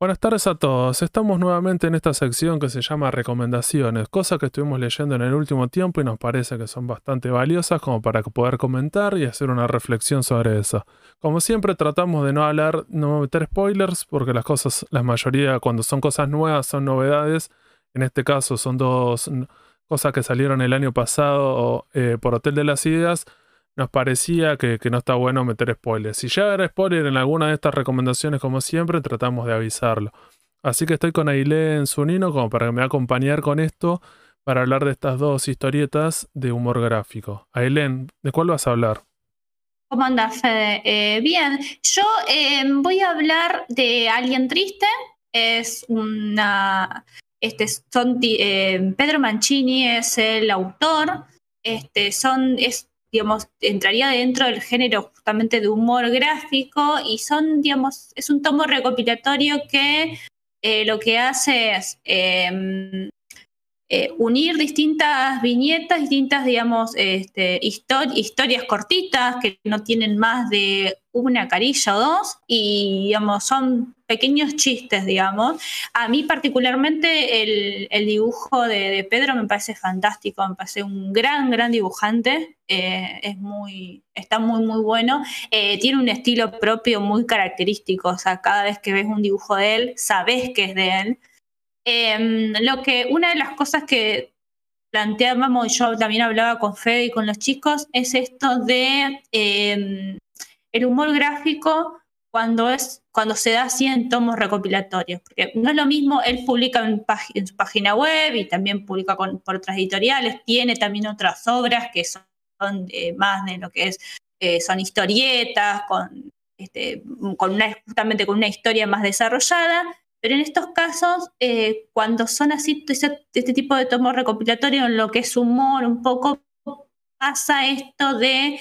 Buenas tardes a todos. Estamos nuevamente en esta sección que se llama recomendaciones, cosas que estuvimos leyendo en el último tiempo y nos parece que son bastante valiosas como para poder comentar y hacer una reflexión sobre eso. Como siempre tratamos de no hablar, no meter spoilers porque las cosas, la mayoría cuando son cosas nuevas son novedades. En este caso son dos cosas que salieron el año pasado eh, por Hotel de las Ideas nos parecía que, no está bueno meter spoilers. Si ya era spoiler en alguna de estas recomendaciones, como siempre, tratamos de avisarlo. Así que estoy con Ailén Zunino como para que me acompañar con esto para hablar de estas dos historietas de humor gráfico. Ailén, ¿de cuál vas a hablar? ¿Cómo andas, Fede? Eh, bien, yo eh, voy a hablar de Alguien Triste. Es una. Este, son, eh, Pedro Mancini es el autor. Este, son, es digamos, entraría dentro del género justamente de humor gráfico y son, digamos, es un tomo recopilatorio que eh, lo que hace es em, eh, unir distintas viñetas, distintas, digamos, este, historias cortitas que no tienen más de una carilla o dos y, digamos, son pequeños chistes, digamos. A mí particularmente el, dibujo de, Pedro me parece fantástico, me parece un gran, gran dibujante, eh, es muy, está muy, muy bueno. Eh, tiene un estilo propio muy característico, o sea, cada vez que ves un dibujo de él, sabes que es de él. Em, lo que, una de las cosas que planteábamos, y yo también hablaba con Fede y con los chicos, es esto de em, el humor gráfico cuando, es, cuando se da así en tomos recopilatorios. Porque no es lo mismo, él publica en, su página web y también publica con, por otras editoriales, tiene también otras obras que son más de lo que es, eh, son historietas, con, este, con una, justamente con una historia más desarrollada, pero en estos casos, eh, cuando son así, este, tipo de tomos recopilatorios, en lo que es humor, un poco pasa esto de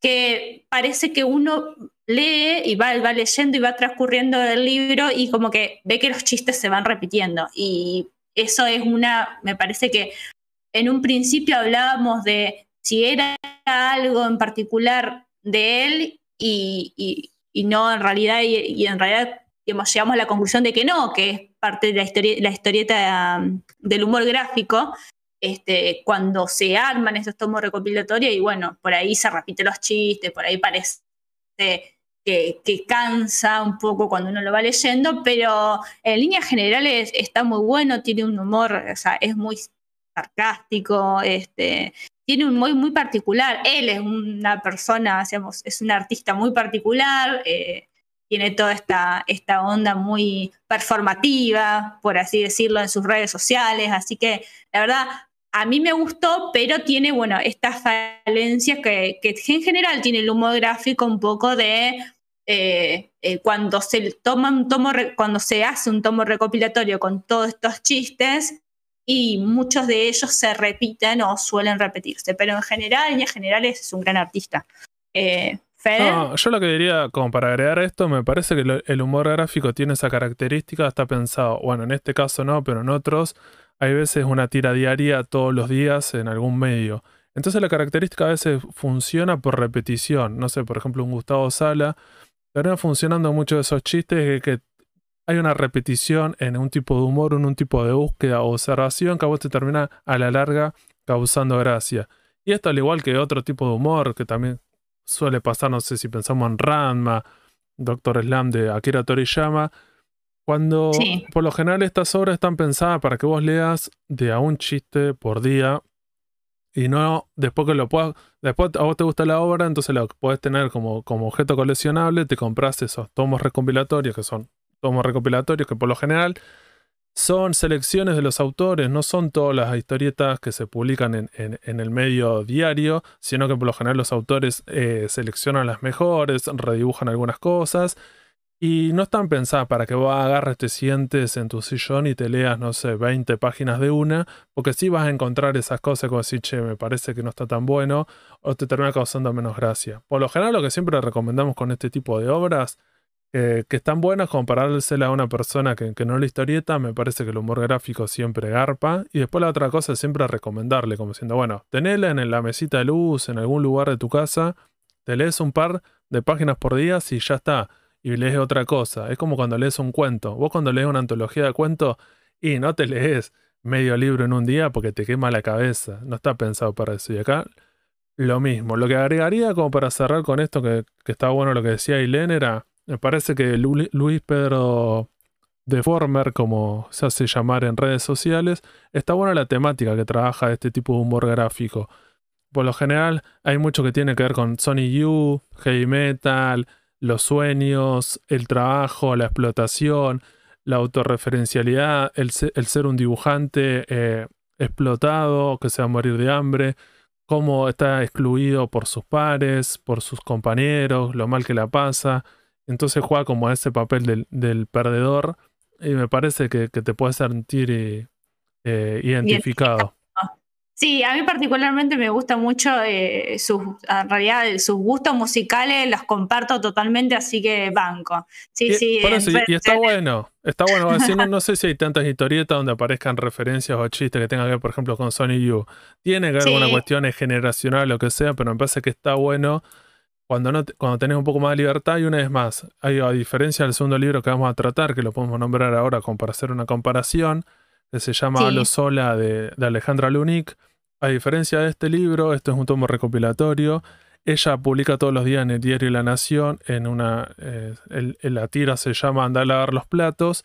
que parece que uno lee y va, va leyendo y va transcurriendo el libro y como que ve que los chistes se van repitiendo. Y eso es una, me parece que en un principio hablábamos de si era algo en particular de él y, no en realidad, y en realidad llegamos a la conclusión de que no, que es parte de la, la historieta um, del humor gráfico, este, cuando se arman estos tomos recopilatorios y bueno, por ahí se repiten los chistes, por ahí parece que, cansa un poco cuando uno lo va leyendo, pero en líneas generales está muy bueno, tiene un humor, o sea, es muy sarcástico, este, tiene un muy, muy particular. Él es una persona, digamos, es un artista muy particular. Eh, tiene toda esta, esta onda muy performativa, por así decirlo, en sus redes sociales. Así que la verdad, a mí me gustó, pero tiene, bueno, estas falencias que, en general tiene el humor gráfico un poco de eh, eh, cuando se toma un tomo, cuando se hace un tomo recopilatorio con todos estos chistes y muchos de ellos se repiten o suelen repetirse, pero en general, en general es un gran artista. Eh, yo lo que diría, como para agregar esto, me parece que el humor gráfico tiene esa característica, está pensado, bueno, en este caso no, pero en otros hay veces una tira diaria todos los días en algún medio. Entonces la característica a veces funciona por repetición. No sé, por ejemplo, un Gustavo Sala, termina funcionando mucho de esos chistes que, que hay una repetición en un tipo de humor, en un tipo de búsqueda o observación que a vos te termina a la larga causando gracia. Y esto al igual que otro tipo de humor que también suele pasar, no sé si pensamos en Ranma, Doctor Slam de Akira Toriyama, cuando por lo general estas obras están pensadas para que vos leas de a un chiste por día y no después que lo puedas, después a vos te gusta la obra, entonces lo podés tener como, como objeto coleccionable, te compras esos tomos recopilatorios que son tomos recopilatorios que por lo general son selecciones de los autores, no son todas las historietas que se publican en, el medio diario, sino que por lo general los autores eh, seleccionan las mejores, redibujan algunas cosas y no están pensadas para que vos agarres, te sientes en tu sillón y te leas, no sé, 20 páginas de una, porque sí vas a encontrar esas cosas como decir, che, me parece que no está tan bueno, o te termina causando menos gracia. Por lo general, lo que siempre recomendamos con este tipo de obras que están buenas comparársela a una persona que, no la historieta, me parece que el humor gráfico siempre garpa. Y después la otra cosa es siempre recomendarle, como diciendo, bueno, tenela en la mesita de luz, en algún lugar de tu casa, te lees un par de páginas por día y ya está. y lees otra cosa. Es como cuando lees un cuento. Vos cuando lees una antología de cuentos y no te lees medio libro en un día porque te quema la cabeza. No está pensado para eso. Y acá lo mismo. Lo que agregaría como para cerrar con esto, que, que está bueno lo que decía Ailén, era, me parece que Luis Pedro Deformer, como se hace llamar en redes sociales, está buena la temática que trabaja este tipo de humor gráfico. Por lo general hay mucho que tiene que ver con Sony U, heavy metal, los sueños, el trabajo, la explotación, la autorreferencialidad, el, ser un dibujante eh, explotado, que se va a morir de hambre, cómo está excluido por sus pares, por sus compañeros, lo mal que la pasa. Entonces juega como ese papel del, perdedor y me parece que, te puedes sentir eh, eh, identificado. Sí, a mí particularmente me gusta mucho eh, sus, en realidad sus gustos musicales, los comparto totalmente, así que banco. Sí, sí. y, está bueno, está bueno. no, sé si hay tantas historietas donde aparezcan referencias o chistes que tengan que ver, por ejemplo, con Sony U. Tiene que ver una cuestión generacional o lo que sea, pero me parece que está bueno cuando, no, cuando tenés un poco más de libertad y una vez más, hay, a diferencia del segundo libro que vamos a tratar, que lo podemos nombrar ahora como para hacer una comparación, que se llama Lo Sola de, Alejandra Lunik. A diferencia de este libro, esto es un tomo recopilatorio. Ella publica todos los días en el diario La Nación, en una, eh, la tira se llama Andar a lavar los platos,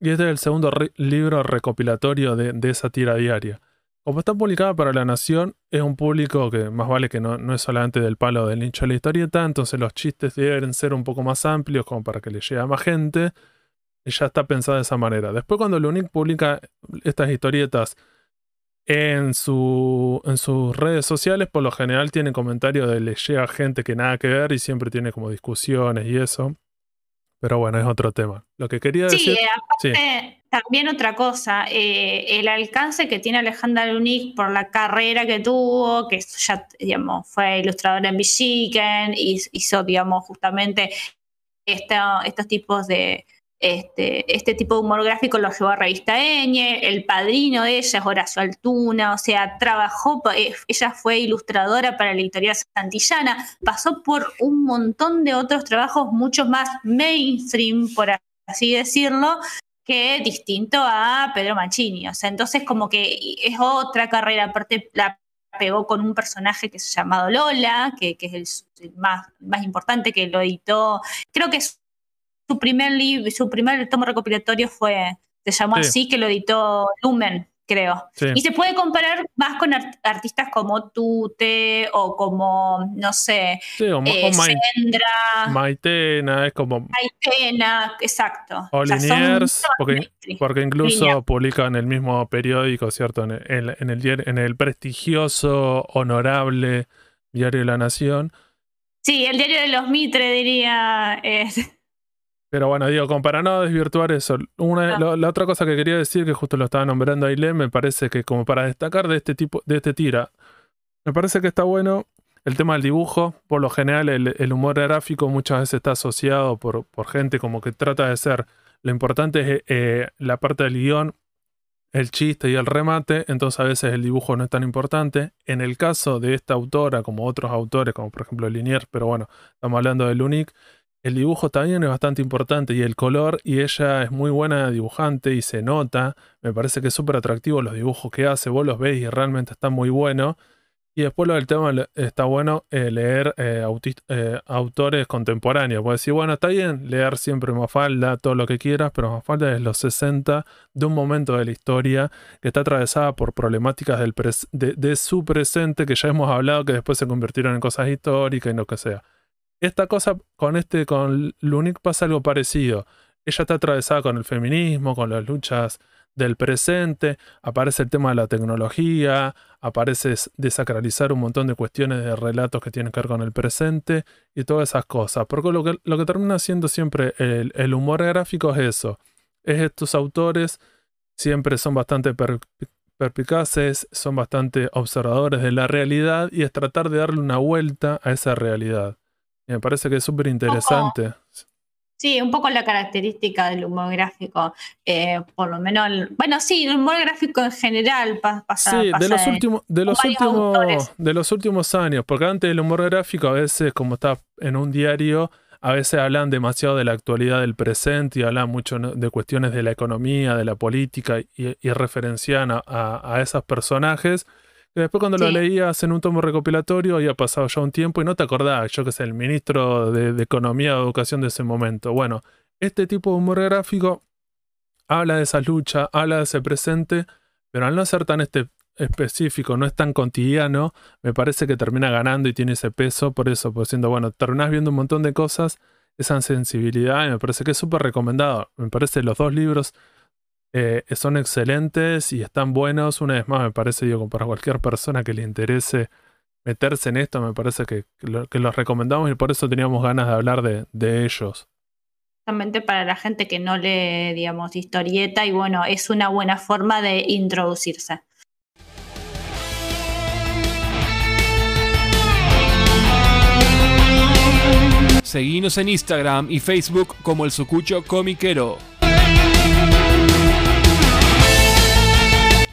y este es el segundo libro recopilatorio de, de, esa tira diaria. Como está publicada para La Nación, es un público que más vale que no, es solamente del palo del nicho de la historieta, entonces los chistes deben ser un poco más amplios como para que le llegue a más gente ya está pensada de esa manera. Después cuando Lunic publica estas historietas en, su, en sus redes sociales, por lo general tiene comentarios de le llega gente que nada que ver y siempre tiene como discusiones y eso. Pero bueno, es otro tema. Lo que quería decir... sí. también otra cosa, eh, el alcance que tiene Alejandra Lunic por la carrera que tuvo, que ya, digamos, fue ilustradora en Michigan, y hizo, digamos, justamente estos tipos de, este, este, tipo de humor gráfico lo llevó a Revista Eñe, el padrino de ella es Horacio Altuna, o sea, trabajó, eh, ella fue ilustradora para la editorial Santillana, pasó por un montón de otros trabajos mucho más mainstream, por así decirlo, que distinto a Pedro Mancini, o sea, entonces como que es otra carrera, aparte la pegó con un personaje que se llamado Lola, que, es el, más, más importante, que lo editó, creo que es su primer libro, su primer tomo recopilatorio fue, se llamó así, que lo editó Lumen, creo. Y se puede comparar más con artistas como Tute o como, no sé, sí, o, eh, Maitena, es como... Maitena, exacto. O, Liniers, porque, incluso publican el mismo periódico, ¿cierto? En el, en, el, en el prestigioso, honorable Diario de la Nación. Sí, el Diario de los Mitre diría... Pero bueno, digo, como para no desvirtuar eso, una, la otra cosa que quería decir, que justo lo estaba nombrando Ailén, me parece que como para destacar de este tipo, de este tira, me parece que está bueno el tema del dibujo. Por lo general, el, humor gráfico muchas veces está asociado por, por, gente como que trata de ser. Lo importante es eh, la parte del guion, el chiste y el remate, entonces a veces el dibujo no es tan importante. En el caso de esta autora, como otros autores, como por ejemplo Liniers, pero bueno, estamos hablando del Unique el dibujo también es bastante importante y el color, y ella es muy buena dibujante y se nota. Me parece que es súper atractivo los dibujos que hace, vos los ves y realmente están muy buenos. Y después lo del tema está bueno eh, leer eh, eh, autores contemporáneos. Puedes decir, bueno, está bien leer siempre Mafalda, todo lo que quieras, pero Mafalda es los 60 de un momento de la historia que está atravesada por problemáticas de, de su presente que ya hemos hablado que después se convirtieron en cosas históricas y lo que sea. Esta cosa con este, con Lunik pasa algo parecido. Ella está atravesada con el feminismo, con las luchas del presente, aparece el tema de la tecnología, aparece desacralizar un montón de cuestiones de relatos que tienen que ver con el presente y todas esas cosas. Porque lo que, lo que termina siendo siempre el, humor gráfico es eso. Es estos autores siempre son bastante perpicaces, son bastante observadores de la realidad y es tratar de darle una vuelta a esa realidad me parece que es súper interesante. Sí, un poco la característica del humor gráfico, eh, por lo menos, bueno, sí, el humor gráfico en general pasa. Sí, de los últimos, de los últimos, de los últimos años, porque antes el humor gráfico a veces, como está en un diario, a veces hablan demasiado de la actualidad del presente y hablan mucho de cuestiones de la economía, de la política y, referencian a, esos personajes. Después cuando lo leías en un tomo recopilatorio había pasado ya un tiempo y no te acordabas, yo que sé, el ministro de, de Economía o Educación de ese momento. Bueno, este tipo de humor gráfico habla de esa lucha, habla de ese presente, pero al no ser tan este, específico, no es tan cotidiano, me parece que termina ganando y tiene ese peso, por eso, por siendo, bueno, terminás viendo un montón de cosas, esa sensibilidad, y me parece que es súper recomendado. Me parece que los dos libros eh, son excelentes y están buenos. Una vez más, me parece, digo, para cualquier persona que le interese meterse en esto, me parece que, que, los recomendamos y por eso teníamos ganas de hablar de, de ellos para la gente que no lee, digamos, historieta y bueno, es una buena forma de introducirse. Seguinos en Instagram y Facebook como el Sucucho Comiquero.